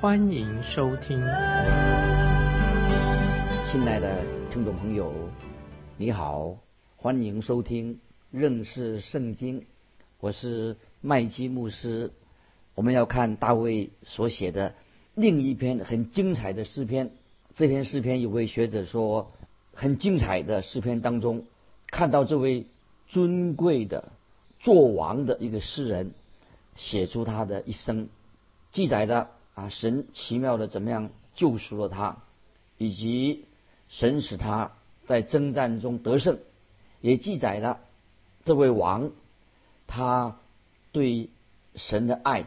欢迎收听。亲爱的听众朋友，你好，欢迎收听认识圣经，我是麦基牧师。我们要看大卫所写的另一篇很精彩的诗篇。这篇诗篇有位学者说，很精彩的诗篇当中。看到这位尊贵的做王的一个诗人写出他的一生，记载的啊神奇妙的怎么样救赎了他，以及神使他在征战中得胜，也记载了这位王他对神的爱，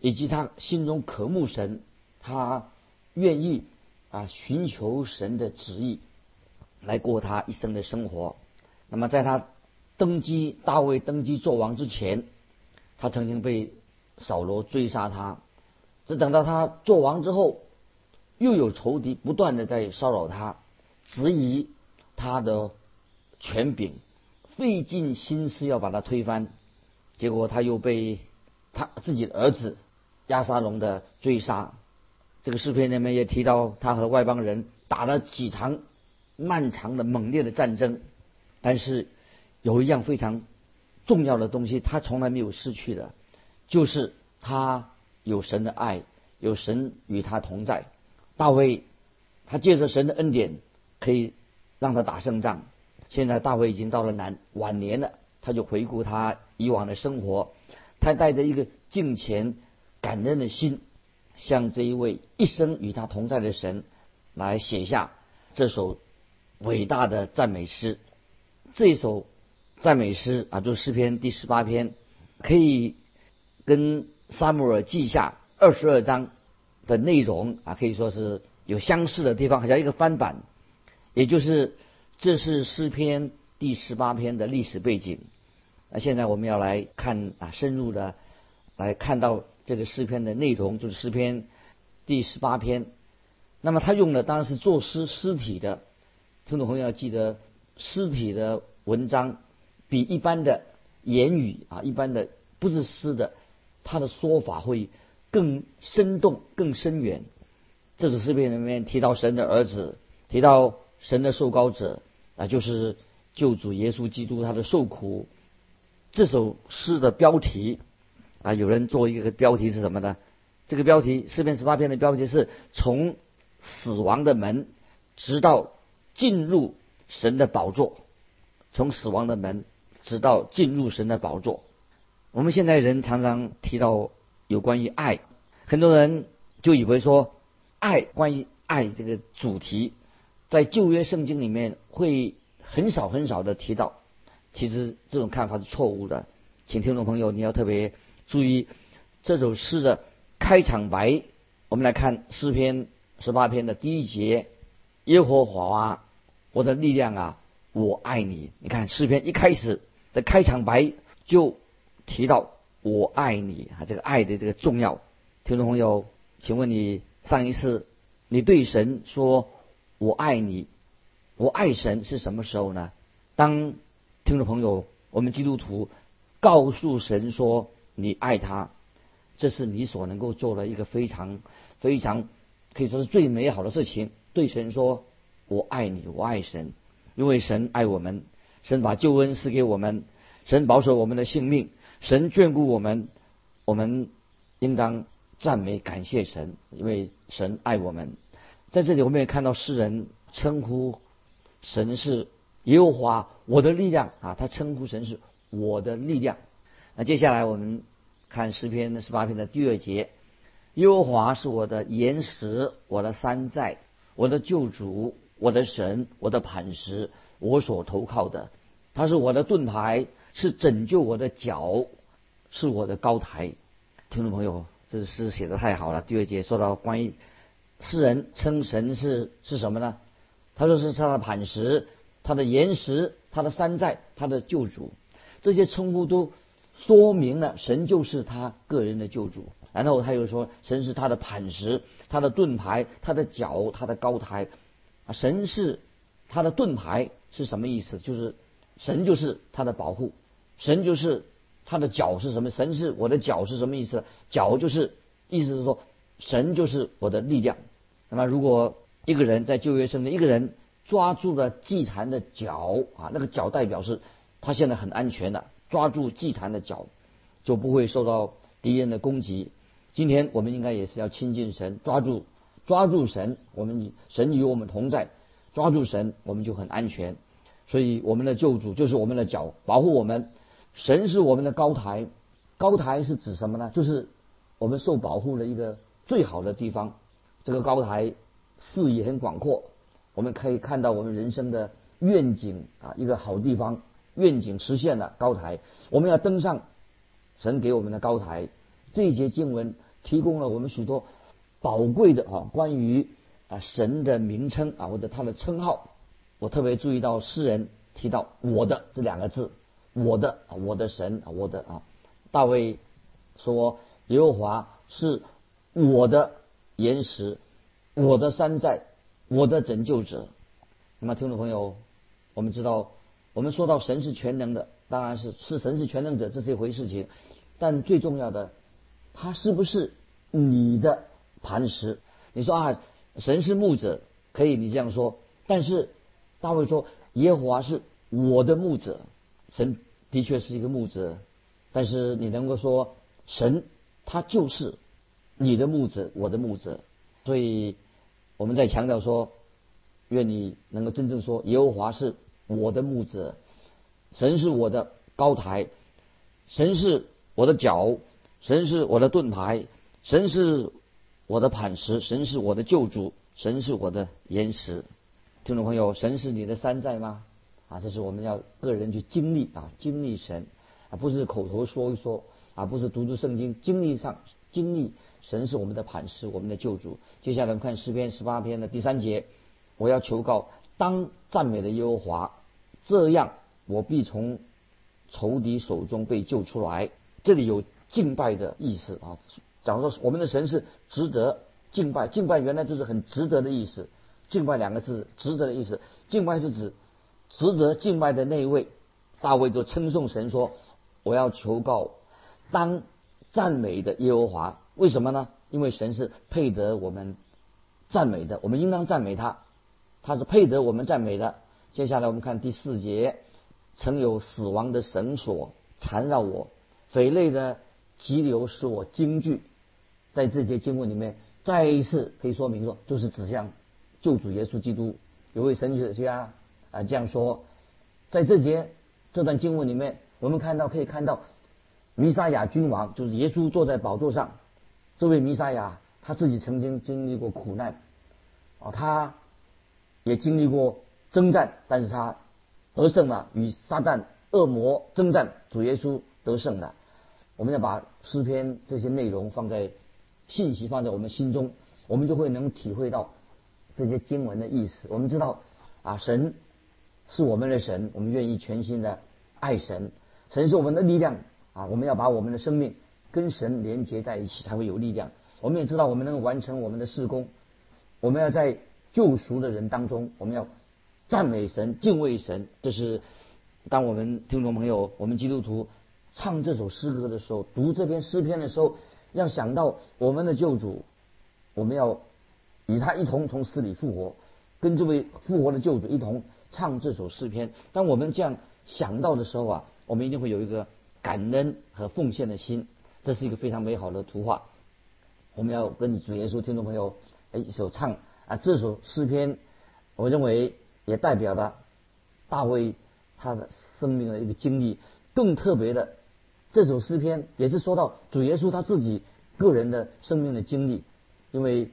以及他心中渴慕神，他愿意啊寻求神的旨意来过他一生的生活。那么，在他登基，大卫登基做王之前，他曾经被扫罗追杀他。只等到他做王之后，又有仇敌不断的在骚扰他，质疑他的权柄，费尽心思要把他推翻。结果他又被他自己的儿子亚沙龙的追杀。这个视频里面也提到，他和外邦人打了几场漫长的、猛烈的战争。但是有一样非常重要的东西，他从来没有失去的，就是他有神的爱，有神与他同在。大卫他借着神的恩典，可以让他打胜仗。现在大卫已经到了晚晚年了，他就回顾他以往的生活，他带着一个敬虔感恩的心，向这一位一生与他同在的神来写下这首伟大的赞美诗。这首赞美诗啊，就是诗篇第十八篇，可以跟撒母耳记下二十二章的内容啊，可以说是有相似的地方，好像一个翻版。也就是这是诗篇第十八篇的历史背景。那现在我们要来看啊，深入的来看到这个诗篇的内容，就是诗篇第十八篇。那么他用的当然是作诗诗体的，听众朋友要记得。诗体的文章比一般的言语啊，一般的不是诗的，他的说法会更生动、更深远。这首诗篇里面提到神的儿子，提到神的受膏者啊，就是救主耶稣基督他的受苦。这首诗的标题啊，有人做一个标题是什么呢？这个标题诗篇十八篇的标题是从死亡的门直到进入。神的宝座，从死亡的门直到进入神的宝座。我们现在人常常提到有关于爱，很多人就以为说爱关于爱这个主题，在旧约圣经里面会很少很少的提到。其实这种看法是错误的，请听众朋友你要特别注意这首诗的开场白。我们来看诗篇十八篇的第一节：耶和华。我的力量啊，我爱你。你看诗篇一开始的开场白就提到我爱你啊，这个爱的这个重要。听众朋友，请问你上一次你对神说我爱你，我爱神是什么时候呢？当听众朋友，我们基督徒告诉神说你爱他，这是你所能够做的一个非常非常可以说是最美好的事情。对神说。我爱你，我爱神，因为神爱我们，神把救恩赐给我们，神保守我们的性命，神眷顾我们，我们应当赞美感谢神，因为神爱我们。在这里，我们也看到诗人称呼神是耶和华，我的力量啊，他称呼神是我的力量。那接下来我们看诗篇的十八篇的第二节，耶和华是我的岩石，我的山寨，我的救主。我的神，我的磐石，我所投靠的，他是我的盾牌，是拯救我的脚，是我的高台。听众朋友，这诗写的太好了。第二节说到关于诗人称神是是什么呢？他说是他的磐石、他的岩石、他的山寨、他的救主。这些称呼都说明了神就是他个人的救主。然后他又说，神是他的磐石、他的盾牌、他的脚、他的高台。啊，神是他的盾牌是什么意思？就是神就是他的保护，神就是他的脚是什么？神是我的脚是什么意思？脚就是意思是说，神就是我的力量。那么如果一个人在旧约圣经，一个人抓住了祭坛的脚啊，那个脚代表是他现在很安全的，抓住祭坛的脚就不会受到敌人的攻击。今天我们应该也是要亲近神，抓住抓住神，我们神与我们同在，抓住神我们就很安全。所以我们的救主就是我们的脚，保护我们。神是我们的高台，高台是指什么呢？就是我们受保护的一个最好的地方。这个高台视野很广阔，我们可以看到我们人生的愿景啊，一个好地方，愿景实现了。高台，我们要登上神给我们的高台。这一节经文提供了我们许多宝贵的啊，关于啊神的名称啊或者他的称号。我特别注意到诗人提到“我的”这两个字，“我的”，我的神，我的啊。大卫说：“耶和华是我的岩石，我的山寨，我的拯救者。”那么，听众朋友，我们知道，我们说到神是全能的，当然是是神是全能者，这是一回事情，但最重要的。他是不是你的磐石？你说啊，神是牧者，可以你这样说。但是大卫说，耶和华是我的牧者，神的确是一个牧者。但是你能够说，神他就是你的牧者，我的牧者。所以我们在强调说，愿你能够真正说，耶和华是我的牧者，神是我的高台，神是我的脚。神是我的盾牌，神是我的磐石，神是我的救主，神是我的岩石。听众朋友，神是你的山寨吗？啊，这是我们要个人去经历啊，经历神啊，不是口头说一说啊，不是读读圣经，经历上经历神是我们的磐石，我们的救主。接下来我们看诗篇十八篇的第三节，我要求告当赞美的耶和华，这样我必从仇敌手中被救出来。这里有。敬拜的意思啊，假如说我们的神是值得敬拜，敬拜原来就是很值得的意思。敬拜两个字，值得的意思。敬拜是指值得敬拜的那一位。大卫就称颂神说：“我要求告当赞美的耶和华。”为什么呢？因为神是配得我们赞美的，我们应当赞美他，他是配得我们赞美的。接下来我们看第四节：曾有死亡的绳索缠绕我，匪类的。急流使我惊惧，在这节经文里面，再一次可以说明说，就是指向救主耶稣基督。有位神学家啊这样说，在这节这段经文里面，我们看到可以看到弥撒亚君王，就是耶稣坐在宝座上，这位弥撒亚他自己曾经经历过苦难，啊，他也经历过征战，但是他得胜了，与撒旦恶魔征战，主耶稣得胜了。我们要把诗篇这些内容放在信息放在我们心中，我们就会能体会到这些经文的意思。我们知道啊，神是我们的神，我们愿意全心的爱神。神是我们的力量啊，我们要把我们的生命跟神连接在一起，才会有力量。我们也知道，我们能够完成我们的事工。我们要在救赎的人当中，我们要赞美神、敬畏神。这是当我们听众朋友，我们基督徒。唱这首诗歌的时候，读这篇诗篇的时候，要想到我们的救主，我们要与他一同从死里复活，跟这位复活的救主一同唱这首诗篇。当我们这样想到的时候啊，我们一定会有一个感恩和奉献的心，这是一个非常美好的图画。我们要跟主耶稣听众朋友哎一首唱啊，这首诗篇，我认为也代表了大卫他的生命的一个经历，更特别的。这首诗篇也是说到主耶稣他自己个人的生命的经历，因为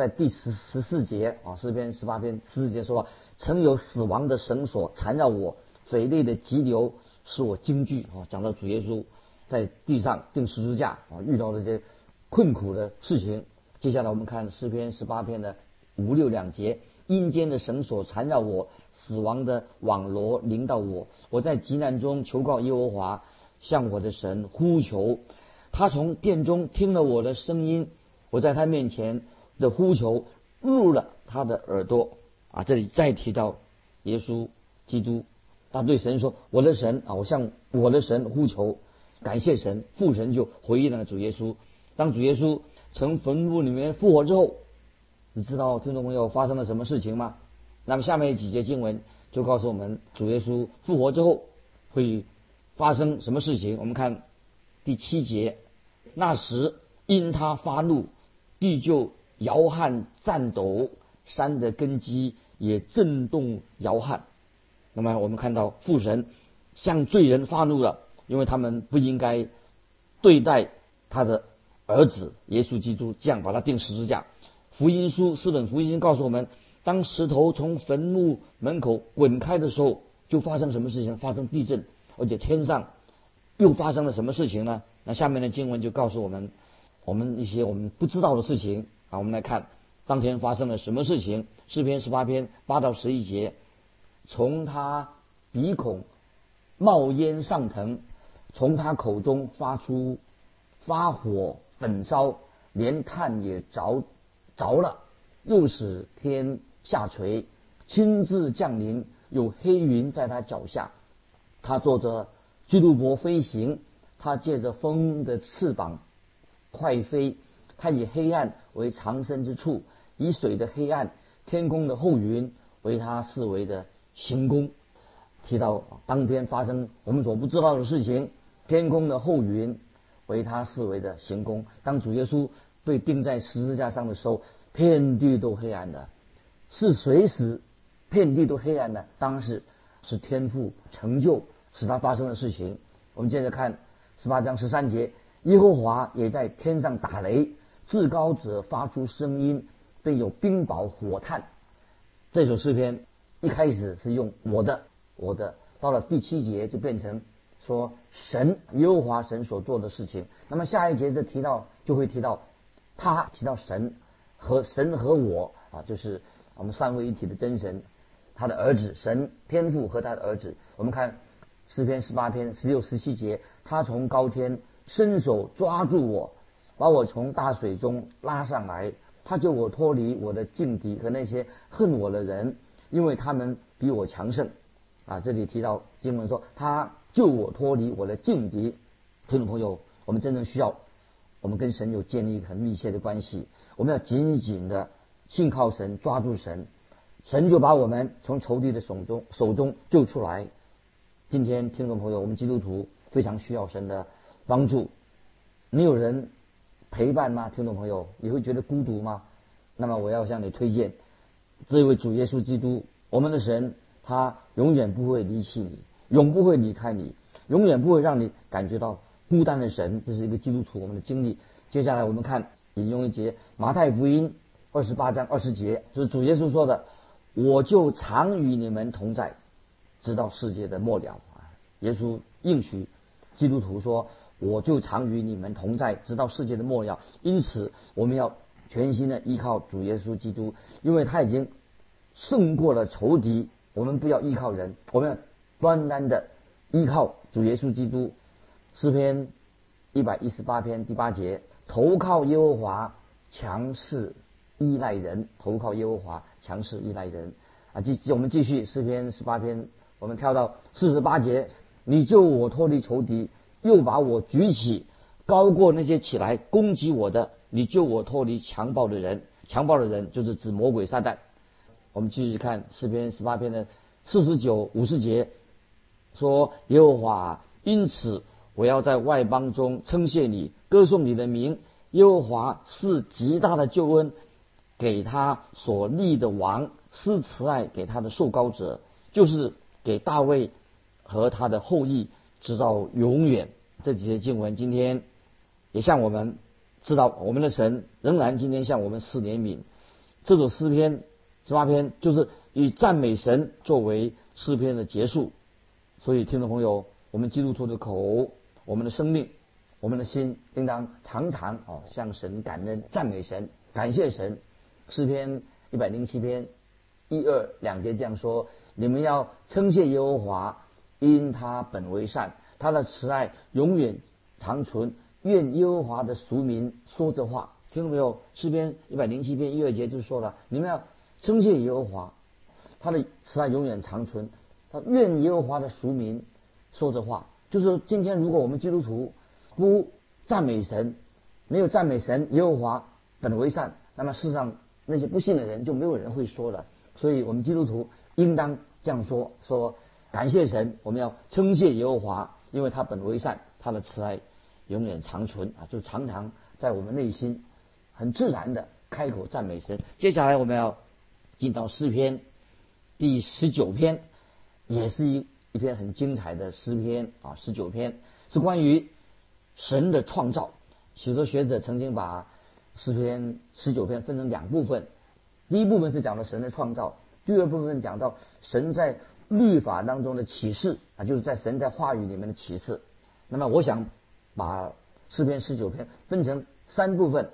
在第十十四节啊，诗篇十八篇十四节说，曾有死亡的绳索缠绕我，嘴内的急流使我惊惧啊。讲到主耶稣在地上钉十字架啊，遇到这些困苦的事情，接下来我们看诗篇十八篇的五六两节：阴间的绳索缠绕我，死亡的网罗临到我。我在极难中求告耶和华，向我的神呼求。他从殿中听了我的声音，我在他面前的呼求入了他的耳朵。啊，这里再提到耶稣基督，他对神说：“我的神啊，我向我的神呼求，感谢神。”父神就回应了主耶稣。当主耶稣从坟墓里面复活之后，你知道听众朋友发生了什么事情吗？那么下面几节经文就告诉我们，主耶稣复活之后会发生什么事情。我们看第七节，那时因他发怒，地就摇撼颤抖。山的根基也震动摇撼。那么我们看到父神向罪人发怒了，因为他们不应该对待他的儿子耶稣基督，这样把他钉十字架。福音书四本福音告诉我们，当石头从坟墓门口滚开的时候，就发生什么事情？发生地震，而且天上又发生了什么事情呢？那下面的经文就告诉我们，我们一些我们不知道的事情啊。我们来看。当天发生了什么事情？诗篇十八篇八到十一节，从他鼻孔冒烟上腾，从他口中发出发火焚烧，连炭也着着了，又使天下垂，亲自降临，有黑云在他脚下，他坐着巨鹿伯飞行，他借着风的翅膀快飞，他以黑暗为藏身之处。以水的黑暗、天空的厚云为他视为的行宫。提到当天发生我们所不知道的事情，天空的厚云为他视为的行宫。当主耶稣被钉在十字架上的时候，遍地都黑暗的，是谁使遍地都黑暗的？当时是天父成就使他发生的事情。我们接着看十八章十三节，耶和华也在天上打雷，至高者发出声音。并有冰雹火炭，这首诗篇一开始是用我的我的，到了第七节就变成说神耶和华神所做的事情。那么下一节就提到就会提到他提到神和神和我啊，就是我们三位一体的真神，他的儿子神天父和他的儿子。我们看诗篇十八篇十六十七节，他从高天伸手抓住我，把我从大水中拉上来。他救我脱离我的劲敌和那些恨我的人，因为他们比我强盛。啊，这里提到经文说，他救我脱离我的劲敌。听众朋友，我们真正需要，我们跟神有建立很密切的关系。我们要紧紧的信靠神，抓住神，神就把我们从仇敌的手中手中救出来。今天，听众朋友，我们基督徒非常需要神的帮助。没有人。陪伴吗？听众朋友，你会觉得孤独吗？那么我要向你推荐这位主耶稣基督，我们的神，他永远不会离弃你，永不会离开你，永远不会让你感觉到孤单的神。这是一个基督徒我们的经历。接下来我们看引用一节马太福音二十八章二十节，就是主耶稣说的：“我就常与你们同在，直到世界的末了。”，耶稣应许基督徒说。我就常与你们同在，直到世界的末了。因此，我们要全心的依靠主耶稣基督，因为他已经胜过了仇敌。我们不要依靠人，我们要单单的依靠主耶稣基督。诗篇一百一十八篇第八节：投靠耶和华，强势依赖人；投靠耶和华，强势依赖人。啊，继我们继续诗篇十八篇，我们跳到四十八节：你救我脱离仇敌。又把我举起，高过那些起来攻击我的。你救我脱离强暴的人，强暴的人就是指魔鬼撒旦。我们继续看诗篇十八篇的四十九、五十节，说耶和华，因此我要在外邦中称谢你，歌颂你的名。耶和华是极大的救恩，给他所立的王施慈爱给他的受膏者，就是给大卫和他的后裔。直到永远，这几节经文今天也向我们知道，我们的神仍然今天向我们施怜悯。这首诗篇十八篇就是以赞美神作为诗篇的结束。所以，听众朋友，我们基督徒的口、我们的生命、我们的心，应当常常哦向神感恩、赞美神。感谢神。诗篇一百零七篇一二两节这样说：你们要称谢耶和华，因他本为善，他的慈爱永远长存。愿耶和华的俗民说这话，听到没有？诗篇一百零七篇一二节就说了：你们要称谢耶和华，他的慈爱永远长存。他愿耶和华的俗民说这话，就是今天如果我们基督徒不赞美神，没有赞美神耶和华本为善，那么世上那些不信的人就没有人会说了。所以我们基督徒应当这样说：说感谢神，我们要称谢耶和华，因为他本为善，他的慈爱。永远长存啊，就常常在我们内心很自然的开口赞美神。接下来我们要进到诗篇第十九篇，也是一一篇很精彩的诗篇啊。十九篇是关于神的创造。许多学者曾经把诗篇十九篇分成两部分，第一部分是讲到神的创造，第二部分讲到神在律法当中的启示啊，就是在神在话语里面的启示。那么我想。把诗篇十九篇分成三部分，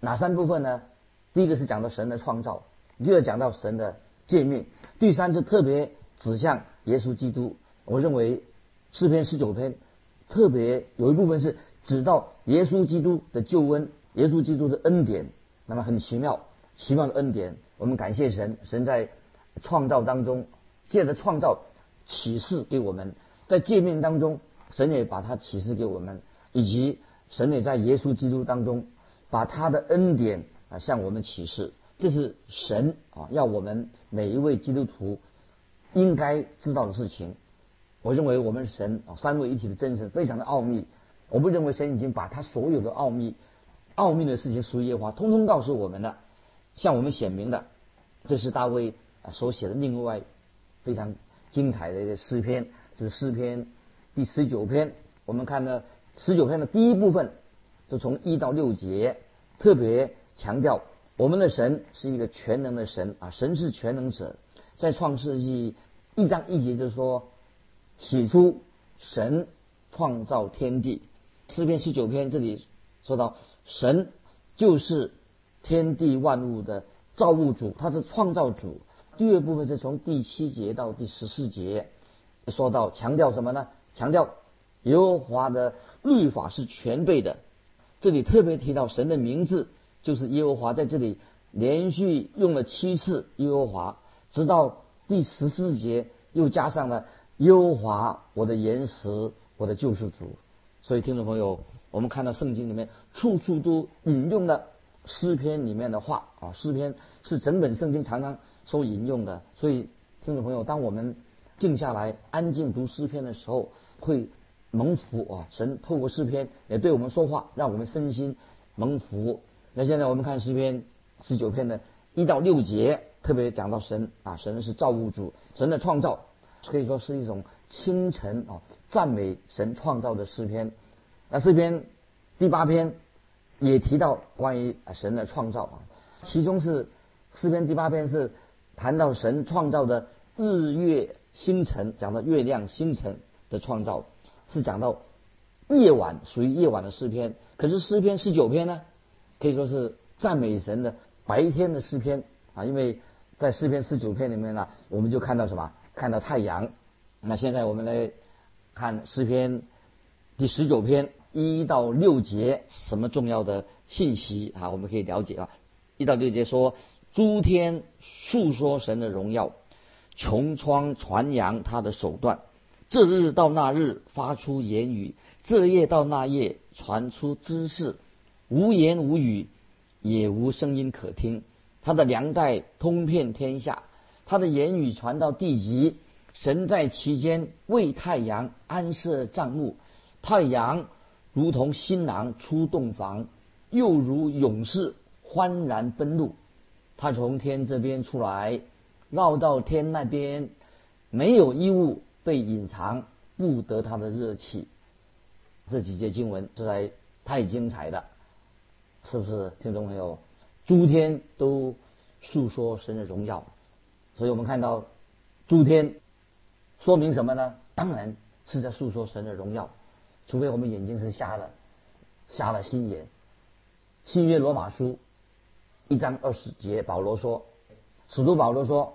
哪三部分呢？第一个是讲到神的创造，第二讲到神的诫命，第三是特别指向耶稣基督。我认为诗篇十九篇特别有一部分是指到耶稣基督的救恩，耶稣基督的恩典。那么很奇妙，奇妙的恩典，我们感谢神，神在创造当中借着创造启示给我们，在诫命当中，神也把它启示给我们。以及神也在耶稣基督当中把他的恩典啊向我们启示，这是神啊要我们每一位基督徒应该知道的事情。我认为我们神啊三位一体的真神非常的奥秘，我不认为神已经把他所有的奥秘、奥秘的事情属于耶和华，通通告诉我们了，向我们显明的。这是大卫所写的另外非常精彩的一个诗篇，就是诗篇第十九篇。我们看呢。十九篇的第一部分，就从一到六节，特别强调我们的神是一个全能的神啊，神是全能者。在创世纪一章一节就说，起初神创造天地。诗篇十九篇这里说到，神就是天地万物的造物主，他是创造主。第二部分是从第七节到第十四节，说到强调什么呢？强调。耶和华的律法是全备的，这里特别提到神的名字，就是耶和华在这里连续用了七次耶和华，直到第十四节又加上了耶和华我的岩石，我的救世主。所以听众朋友，我们看到圣经里面处处都引用了诗篇里面的话啊，诗篇是整本圣经常常所引用的。所以听众朋友，当我们静下来安静读诗篇的时候，会。蒙福啊！神透过诗篇也对我们说话，让我们身心蒙福。那现在我们看诗篇十九篇的一到六节，特别讲到神啊，神是造物主，神的创造可以说是一种清晨啊赞美神创造的诗篇。那诗篇第八篇也提到关于神的创造啊，其中是诗篇第八篇是谈到神创造的日月星辰，讲到月亮星辰的创造。是讲到夜晚属于夜晚的诗篇，可是诗篇十九篇呢，可以说是赞美神的白天的诗篇啊，因为在诗篇十九篇里面呢，我们就看到什么？看到太阳。那现在我们来看诗篇第十九篇一到六节，什么重要的信息啊？我们可以了解啊。一到六节说：诸天述说神的荣耀，穹苍传扬他的手段。这日到那日发出言语，这夜到那夜传出知识，无言无语，也无声音可听。他的粮袋通遍天下，他的言语传到地极。神在其间为太阳安设帐幕，太阳如同新郎出洞房，又如勇士欢然奔路。他从天这边出来，绕到天那边，没有衣物。被隐藏不得他的热气，这几节经文实在太精彩了，是不是？听众朋友，诸天都诉说神的荣耀，所以我们看到诸天说明什么呢？当然是在诉说神的荣耀，除非我们眼睛是瞎了，瞎了心眼。新约罗马书一章二十节，保罗说，使徒保罗说，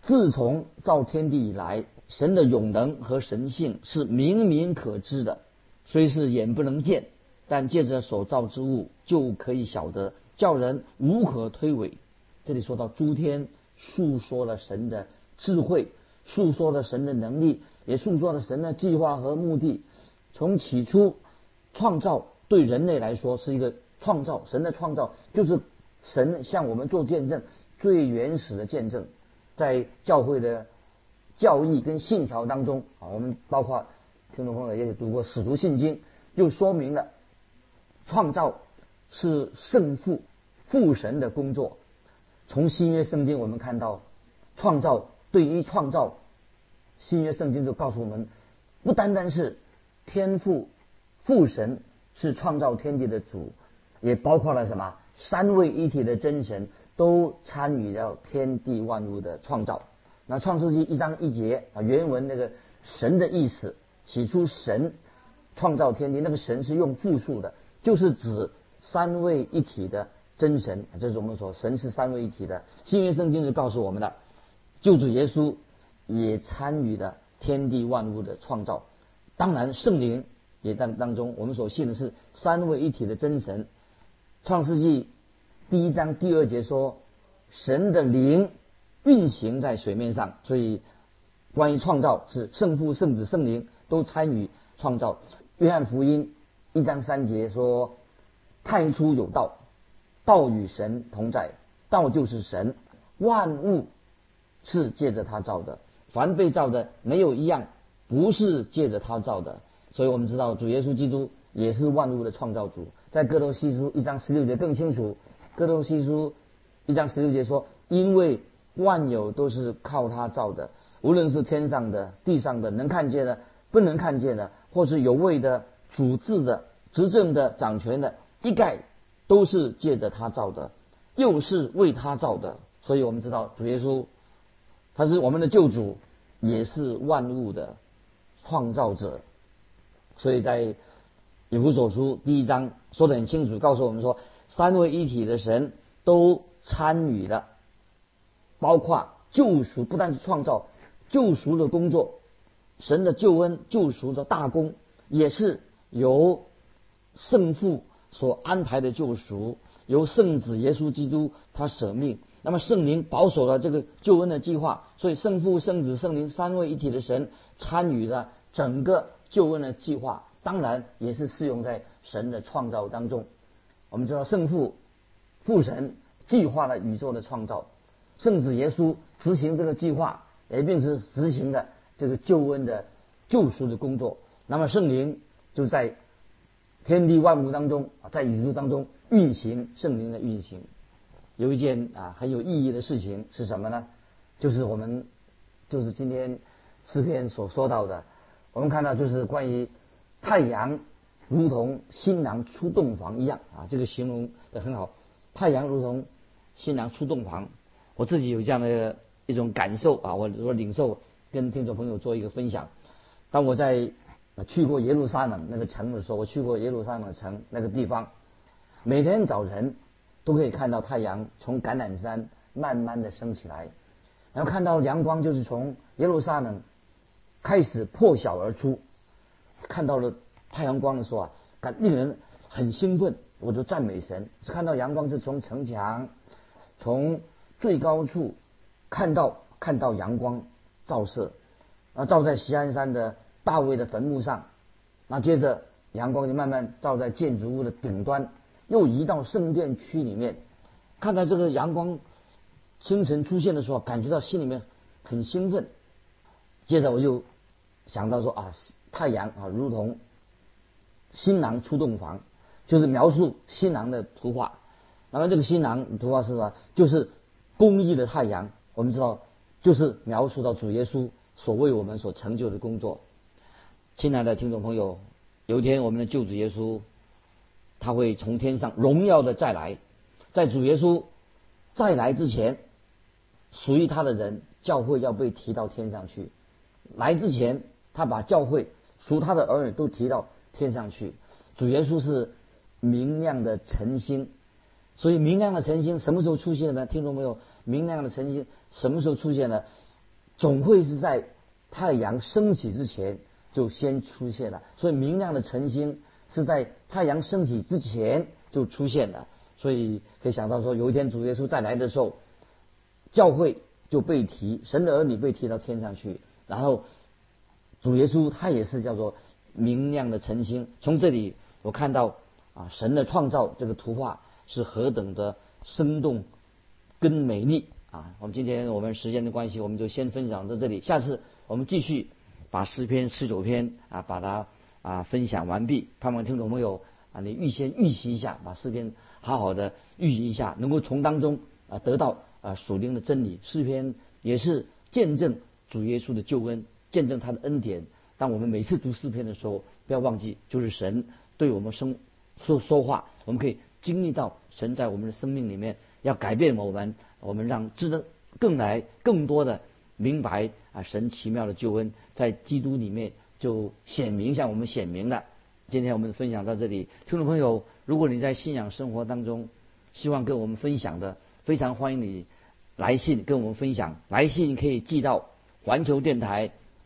自从造天地以来，神的永能和神性是明明可知的，虽是眼不能见，但借着所造之物就可以晓得，叫人无可推诿。这里说到诸天诉说了神的智慧，诉说了神的能力，也诉说了神的计划和目的。从起初创造对人类来说是一个创造，神的创造就是神向我们做见证，最原始的见证，在教会的教义跟信条当中啊，我们包括听众朋友也读过使徒信经，就说明了创造是圣父父神的工作。从新约圣经我们看到，创造对于创造，新约圣经就告诉我们，不单单是天父父神是创造天地的主，也包括了什么三位一体的真神都参与到天地万物的创造。那创世纪一章一节啊，原文那个神的意思，起初神创造天地，那个神是用复数的，就是指三位一体的。真神，这是我们说神是三位一体的。新约圣经是告诉我们的，救主耶稣也参与了天地万物的创造。当然，圣灵也当当中，我们所信的是三位一体的真神。创世纪第一章第二节说，神的灵运行在水面上，所以关于创造是圣父、圣子、圣灵都参与创造。约翰福音一章三节说，太初有道。道与神同在，道就是神，万物是借着他造的，凡被造的没有一样不是借着他造的，所以我们知道主耶稣基督也是万物的创造主。在哥罗西书一章十六节更清楚，哥罗西书一章十六节说，因为万有都是靠他造的，无论是天上的、地上的，能看见的、不能看见的，或是有位的、主治的、执政的、掌权的，一概。都是借着他造的，又是为他造的，所以我们知道主耶稣他是我们的救主，也是万物的创造者。所以在以弗所书第一章说的很清楚，告诉我们说，三位一体的神都参与了，包括救赎，不但是创造救赎的工作，神的救恩救赎的大功，也是由圣父。所安排的救赎，由圣子耶稣基督他舍命，那么圣灵保守了这个救恩的计划，所以圣父、圣子、圣灵三位一体的神参与了整个救恩的计划，当然也是适用在神的创造当中。我们知道圣父父神计划了宇宙的创造，圣子耶稣执行这个计划，也并是执行的这个救恩的救赎的工作。那么圣灵就在。天地万物当中啊，在宇宙当中运行圣灵的运行，有一件啊很有意义的事情是什么呢？就是我们就是今天诗篇所说到的，我们看到就是关于太阳如同新郎出洞房一样啊，这个形容的很好。太阳如同新郎出洞房，我自己有这样的一种感受啊，我我领受跟听众朋友做一个分享。当我在去过耶路撒冷那个城的时候，我去过耶路撒冷城那个地方，每天早晨都可以看到太阳从橄榄山慢慢的升起来，然后看到阳光就是从耶路撒冷开始破晓而出，看到了太阳光的时候啊，感令人很兴奋，我就赞美神。看到阳光是从城墙从最高处看到看到阳光照射，啊照在西安山的。大卫的坟墓上，那接着阳光就慢慢照在建筑物的顶端，又移到圣殿区里面。看到这个阳光清晨出现的时候，感觉到心里面很兴奋。接着我就想到说啊，太阳啊，如同新郎出洞房，就是描述新郎的图画。那么这个新郎图画是什么？就是公义的太阳。我们知道，就是描述到主耶稣所为我们所成就的工作。亲爱的听众朋友，有一天我们的救主耶稣，他会从天上荣耀的再来。在主耶稣再来之前，属于他的人教会要被提到天上去。来之前，他把教会属他的儿女都提到天上去。主耶稣是明亮的晨星，所以明亮的晨星什么时候出现呢？听众朋友，明亮的晨星什么时候出现呢？总会是在太阳升起之前就先出现了。所以明亮的晨星是在太阳升起之前就出现的。所以可以想到说，有一天主耶稣再来的时候，教会就被提，神的儿女被提到天上去，然后主耶稣他也是叫做明亮的晨星。从这里我看到啊，神的创造这个图画是何等的生动跟美丽啊！我们今天我们时间的关系，我们就先分享到这里，下次我们继续把诗篇十九篇啊把它啊分享完毕。盼望听众朋友啊，你预先预习一下，把诗篇。好好的预习一下，能够从当中啊得到啊属灵的真理。诗篇也是见证主耶稣的救恩，见证他的恩典。当我们每次读诗篇的时候，不要忘记，就是神对我们生说说话，我们可以经历到神在我们的生命里面要改变我们，我们让知道更来更多的明白啊神奇妙的救恩在基督里面就显明向我们显明了。今天我们分享到这里，听众朋友，如果你在信仰生活当中，希望跟我们分享的，非常欢迎你来信跟我们分享。来信可以寄到环球电台